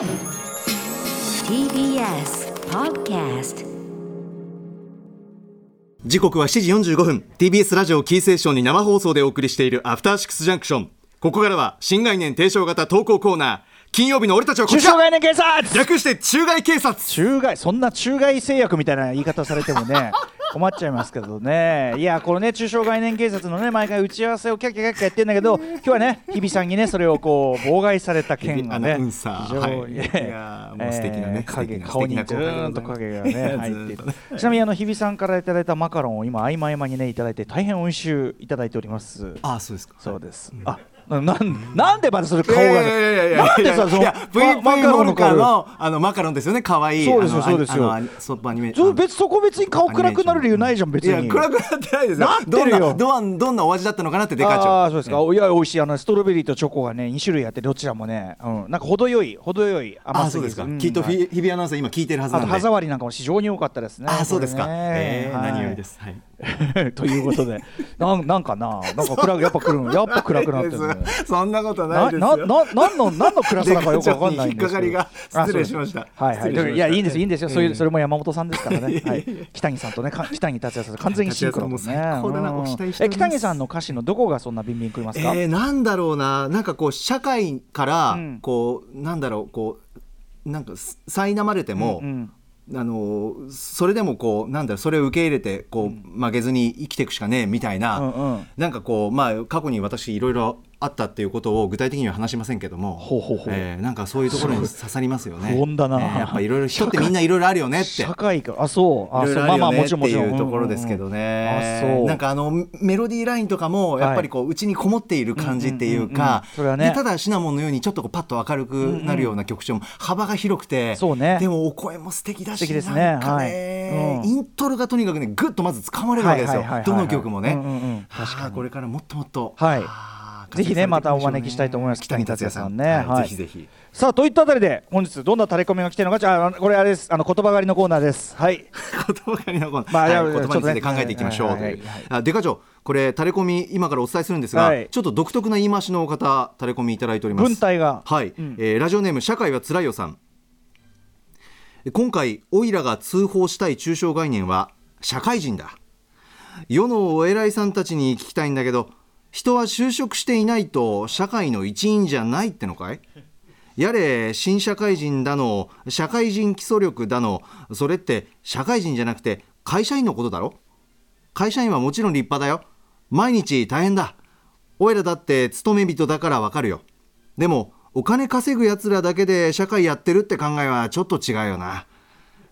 TBS Podcast 時刻は7時45分。TBS ラジオキーセーションに生放送でお送りしているアフターシックスジャンクションここからは新概念提唱型投稿コーナー。金曜日の俺たちはこ中ちら。小概念警察。略して中外警察。中外そんな中外製薬みたいな言い方されてもね困っちゃいますけどね。いやこのね中小概念警察のね毎回打ち合わせをキャッキャキャッキャやってんだけど今日はね日比さんにねそれをこう妨害された件がね非常にはい。いやーもう素敵なねえー影顔にずーんと影がね入っているちなみにあの日比さんからいただいたマカロンを今合間合間にねいただいて大変美味しゅういただいております。あそうですか。そうです。あななんなんでまたそれ顔がなんでさそのいやマ VV マカロモルカンのあのマカロンですよね。可愛いそうですよそうですよ。あのソップアニメちょ別そこ別に顔暗くなる理由ないじゃん別に。いや暗くなってないですよ。なってるよ。どんなどんどんなお味だったのかなってデカあ長あそうですか、いや美味しいあのストロベリーとチョコがね2種類あってどちらもね、うん、なんか程よい程よい甘すぎず。あそうですか、ん。きっとはい。日日比アナウンサー今聞いてるはずなんで。あと歯触りなんかも非常に多かったですねあそうですか、ね。えーはい。何よりです。はい ということで。なんなんかな？なんか暗くやっぱ来るやっぱ暗くなってるね。そんなことなないですよ。なな何の何の暗さだかよくわかんないんですけど。失礼しました。はいはい。いやいいんですいいんですよ、そういうええ。それも山本さんですからね、はい、北木さんとねか北木達也さんと完全にシンクロですね。え北木さんの歌詞のどこがそんなビンビン食いますか、えー、なんだろうな。なんかこう社会からうん。こう、なんだろうこうなんかす苛まれても、うんうんあのーそれでもこうなんだろうそれを受け入れてこう、曲げずに生きていくしかねえみたいな、うんうん。なんかこうまあ過去に私いろいろあったっていうことを具体的には話しませんけどもほえーなんかそういうところに刺さりますよね。不穏だなえーやっぱいろいろ人ってみんないろいろあるよねって。社会か。あそう。あそう。まあまあもちろんもちろん。いうところですけどね、あそう。なんかあのメロディーラインとかもやっぱりこう内にこもっている感じっていうかそれはね。でただシナモンのようにちょっとこうパッと明るくなるような曲調も幅が広くて、そうね。でもお声も素敵だし素敵ですね。はい。うん。イントロがとにかくねぐっとまず掴まれるわけですよ。どの曲もね、うんうんうん。はあ確かに。これからもっともっと、はい。はあぜひねまたお招きしたいと思います。北見達也さん。ね。はいぜひぜひ。さあといったあたりで本日どんなタレコミが来てるのか。じゃあこれあれです。あの言葉狩りのコーナーです。はい。言葉狩りのコーナー。ま あはい言葉について考えていきましょうという。ちょ長これタレコミ今からお伝えするんですが、はい。ちょっと独特な言い回しの方タレコミいただいております。文体が。はい、うん。えーラジオネーム社会はつらいよさん。今回オイラが通報したい抽象概念は社会人だ。世のお偉いさんたちに聞きたいんだけど人は就職していないと社会の一員じゃないってのかい？やれ新社会人だの社会人基礎力だのそれって社会人じゃなくて会社員のことだろ？会社員はもちろん立派だよ。毎日大変だ。おいらだって勤め人だからわかるよ。でもお金稼ぐやつらだけで社会やってるって考えはちょっと違うよな。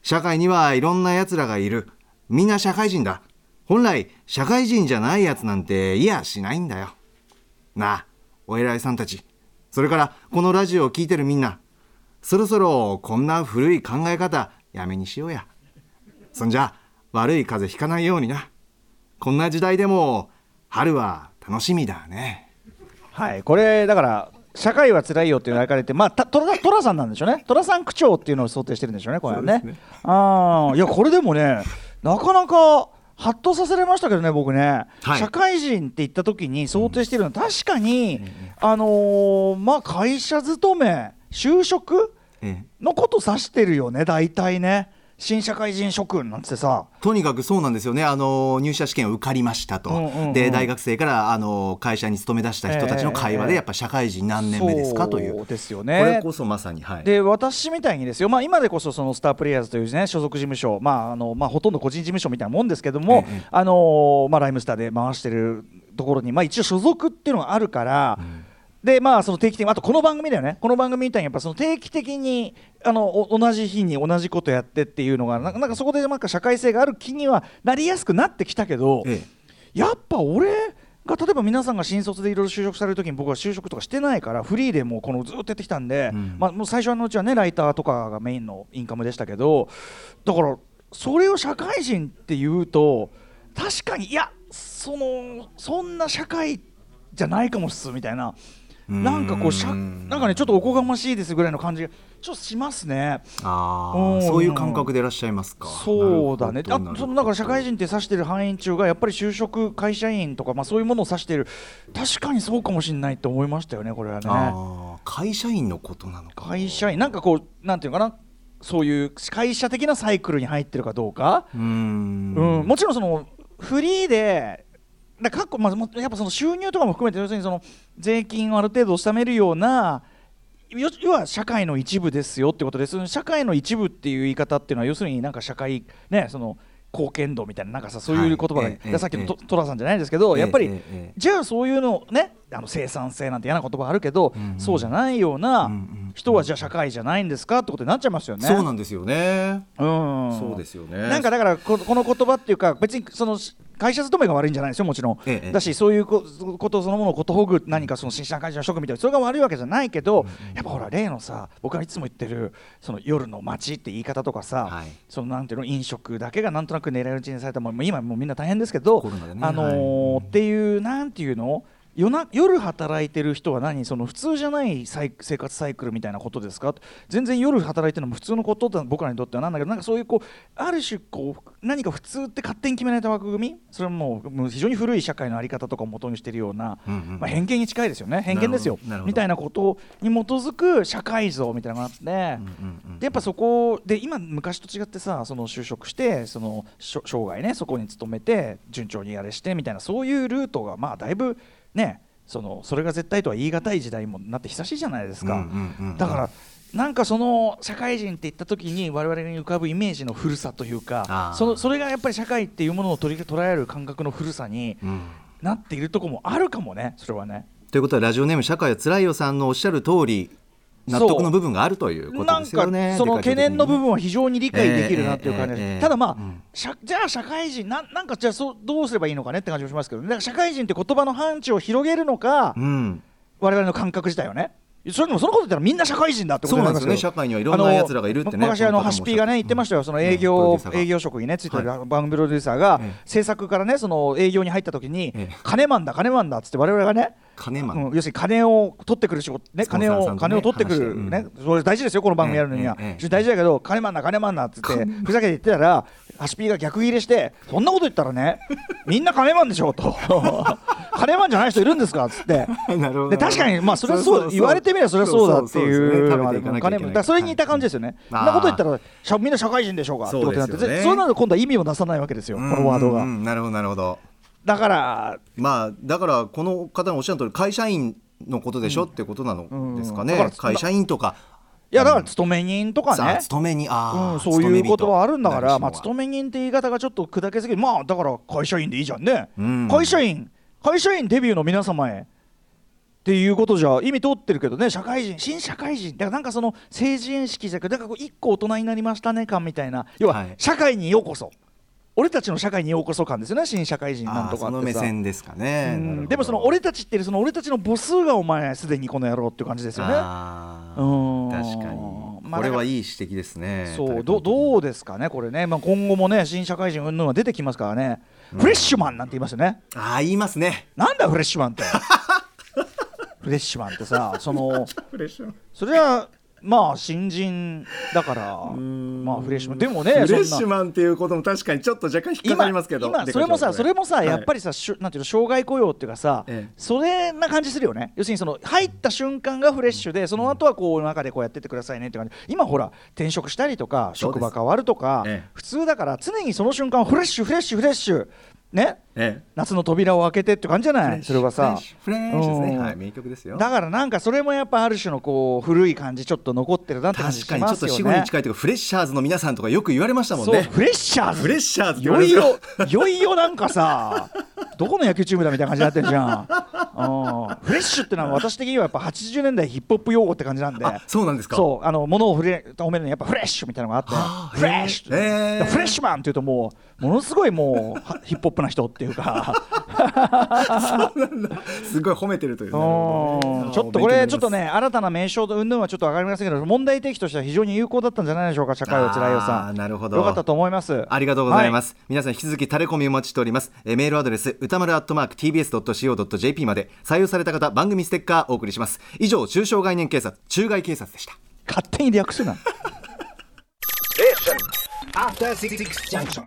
社会にはいろんなやつらがいる。みんな社会人だ。本来社会人じゃないやつなんていやしないんだよ。なあお偉いさんたち。それからこのラジオを聞いてるみんな。そろそろこんな古い考え方やめにしようや。そんじゃ悪い風邪ひかないようにな。こんな時代でも春は楽しみだね。はいこれだから社会は辛いよっていうのが書かれてまあたトラトラさんなんでしょうね。トラさん区長っていうのを想定してるんでしょうねこれはね。ああいやこれでもねなかなかハッとさせられましたけどね僕ね、はい。社会人って言った時に想定してるのは確かに、あのーまあ会社勤め就職ええ。のこと指してるよね大体ね新社会人諸君なんてさ。とにかくそうなんですよね。あの入社試験受かりましたと、うんうんうん。で大学生からあの会社に勤め出した人たちの会話で、ええ。やっぱ社会人何年目ですか？という。そうですよこねれこそまさに、はい、で私みたいにですよ、まあ、今でこそそのスタープレイヤーズという、ね、所属事務所、まああのまあ、ほとんど個人事務所みたいなもんですけども、ええあのまあ、ライムスターで回してるところに、まあ、一応所属っていうのがあるから。でまあ、その定期的にあとこの番組だよね。この番組みたいにやっぱその定期的にあのお同じ日に同じことやってっていうのがなんかなんかそこでなんか社会性がある気にはなりやすくなってきたけど、えやっぱ俺が例えば皆さんが新卒でいろいろ就職される時に僕は就職とかしてないからフリーでもうこのずっとやってきたんで、うん。まあ、もう最初のうちはねライターとかがメインのインカムでしたけどだからそれを社会人っていうと確かにいやそのそんな社会じゃないかもっすみたいななんかこうしゃうん。なんかねちょっとおこがましいですぐらいの感じがちょっとしますね。あうん。あそういう感覚でいらっしゃいますか？そうだね。あそのだから社会人って指してる範囲中がやっぱり就職会社員とか、まあ、そういうものを指してる確かにそうかもしれないと思いましたよねこれはね。会社員のことなのか。会社員なんかこうなんていうのかな。そういう会社的なサイクルに入ってるかどうか、うーん。うん。もちろんそのフリーでだ過去、まあ、もやっぱその収入とかも含めて要するにその税金をある程度納めるようなよ要は社会の一部ですよってことです社会の一部っていう言い方っていうのは要するになんか社会ねその貢献度みたいななんかさそういう言葉が、はいええさっきのええトトラさんじゃないですけど、やっぱり、じゃあそういうのねあの生産性なんて嫌な言葉あるけど、そうじゃないような人はじゃあ社会じゃないんですかってことになっちゃいますよね。そうなんですよね。うん。そうですよね。なんかだからここの言葉っていうか別にその会社勤めが悪いんじゃないですよもちろん、ええだしそういうこことそのものをことほぐ何かその新社会人の職みたいなそれが悪いわけじゃないけど、やっぱほら例のさ僕がいつも言ってるその夜の街って言い方とかさ、はい。そのなんていうの飲食だけがなんとなく狙い撃ちにされたもう今もうみんな大変ですけど、ね。あのーはい。っていうなんていうの夜な夜働いてる人は何？その普通じゃない生活サイクルみたいなことですか？全然夜働いてるのも普通のことだ僕らにとってはなんだけどなんかそういうこうある種こう何か普通って勝手に決められた枠組み？それはもうもう非常に古い社会の在り方とかを元にしているような、うんうんまあ、偏見に近いですよね。偏見ですよ。みたいなことに基づく社会像みたいなのがあって。うんうんうんでやっぱそこで今昔と違ってさその就職してその生涯ねそこに勤めて順調にやれしてみたいなそういうルートがまあだいぶねそのそれが絶対とは言い難い時代にもなって久しいじゃないですか、だからなんかその社会人って言った時に我々に浮かぶイメージの古さというかそのそれがやっぱり社会っていうものを取り捉える感覚の古さにうん。なっているところもあるかもねそれはね。ということはラジオネーム社会はつらいよさんのおっしゃる通り納得の部分があるということなんかですよねその懸念の部分分は非常に理解できるなっていう感じです、ええええただまあ、うんしゃじゃあ社会人なんなんかじゃあそうどうすればいいのかねって感じもしますけど、ね、社会人って言葉の範疇を広げるのか、うん。我々の感覚自体をねそれでもそのこと言ったらみんな社会人だってことなんですよね。よ社会にはいろんな奴らがいるってね。昔あのハシピーがね言ってましたよ。その営業営業職にねついてるは番組プロデューサーがええ。制作からねその営業に入った時にええ。金マンだ金マンだっつって我々がね金マンうん要するに金を取ってくる仕事ね金を金を取ってくるね。それ大事ですよこの番組やるのには。大事だけど金マンだ金マンだっつってふざけて言ってたらハシピーが逆ギレしてそんなこと言ったらねみんな金マンでしょと 金マンじゃない人いるんですか？っつって。なるほど。で確かにまあそれはそう言われてみればそれはそうだっていうのがそれに似た感じですよね。そんなこと言ったらしゃみんな社会人でしょうか？ってことになってそうねなると今度は意味を出さないわけですよ。このワードうんうが。んなるほどなるほど。だからまあだからこの方のおっしゃる通り会社員のことでしょ、ってことなのですかね、うん。だから会社員とか。いやだから勤め人とかね。勤めにあー、うん、そういうことはあるんだから、まあ、勤勤め人って言い方がちょっと砕けすぎる、まあだから会社員でいいじゃんね、うん。会社員、会社員デビューの皆様へ。っていうことじゃ意味通ってるけどね、社会人、新社会人、だからなんかその成人式じゃなくて、だからこう一個大人になりましたね感みたいな、要ははい。社会にようこそ、俺たちの社会にようこそ感ですよね、新社会人なんとかってさ。目線ですかね、でもその俺たちっていうその俺たちの母数がお前すでにこの野郎っていう感じですよね。うん。確かに、まあこれはいい指摘ですねそうどどうですかね、これね、まあ、今後もね、新社会人云々は出てきますからね、フレッシュマンなんて言いますよね、ああ言いますね。なんだ、フレッシュマンって。フレッシュマンってさ、その フレッシュそれはまあ新人だから、まあフレッシュ。マン、でもね、フレッシュマンっていうことも確かにちょっと若干引っかかりますけど。今今それもさそれもさ、やっぱりりさなんていうの障害雇用っていうかさ、ええ。それな感じするよね。要するにその入った瞬間がフレッシュでその後はこう中でこうやってってくださいねって感じ。今ほら転職したりとか職場変わるとか、ええ。普通だから常にその瞬間フレッシュフレッシュフレッシュね。え夏の扉を開けてって感じじゃえない？それはさ。フレですね。うん。はい名曲ですよ。だからなんかそれもやっぱある種のこう古い感じちょっと残ってるなって感じし確かにちょっとますよね死後に近いというかフレッシャーズの皆さんとかよく言われましたもんね。フレッシャーズフレッシャーズいよいよ。よいよなんかさどこの野球チームだみたいな感じになってるじゃん。うん。フレッシュってのは私的にはやっぱ80年代ヒップホップ用語って感じなんで。あそうなんですか。そうあの物を触れ褒めるのにやっぱフレッシュみたいなのがあって。フレッシュ、フレッシュマンっていうともうものすごいもうはヒップホップな人っていうか。すごい褒めてるというね。うん。ちょっとこれちょっとね新たな名称と云々はちょっと分かりませんけど問題提起としては非常に有効だったんじゃないでしょうか社会をつらいよさん。なるほど。よかったと思います。ありがとうございます、皆さん引き続きタレコミお待ちしております。えーメールアドレス歌丸アットマーク TBS.CO.JP まで。で採用された方番組ステッカーお送りします以上中小概念警察中外警察でした。勝手に略すな After Six Junction.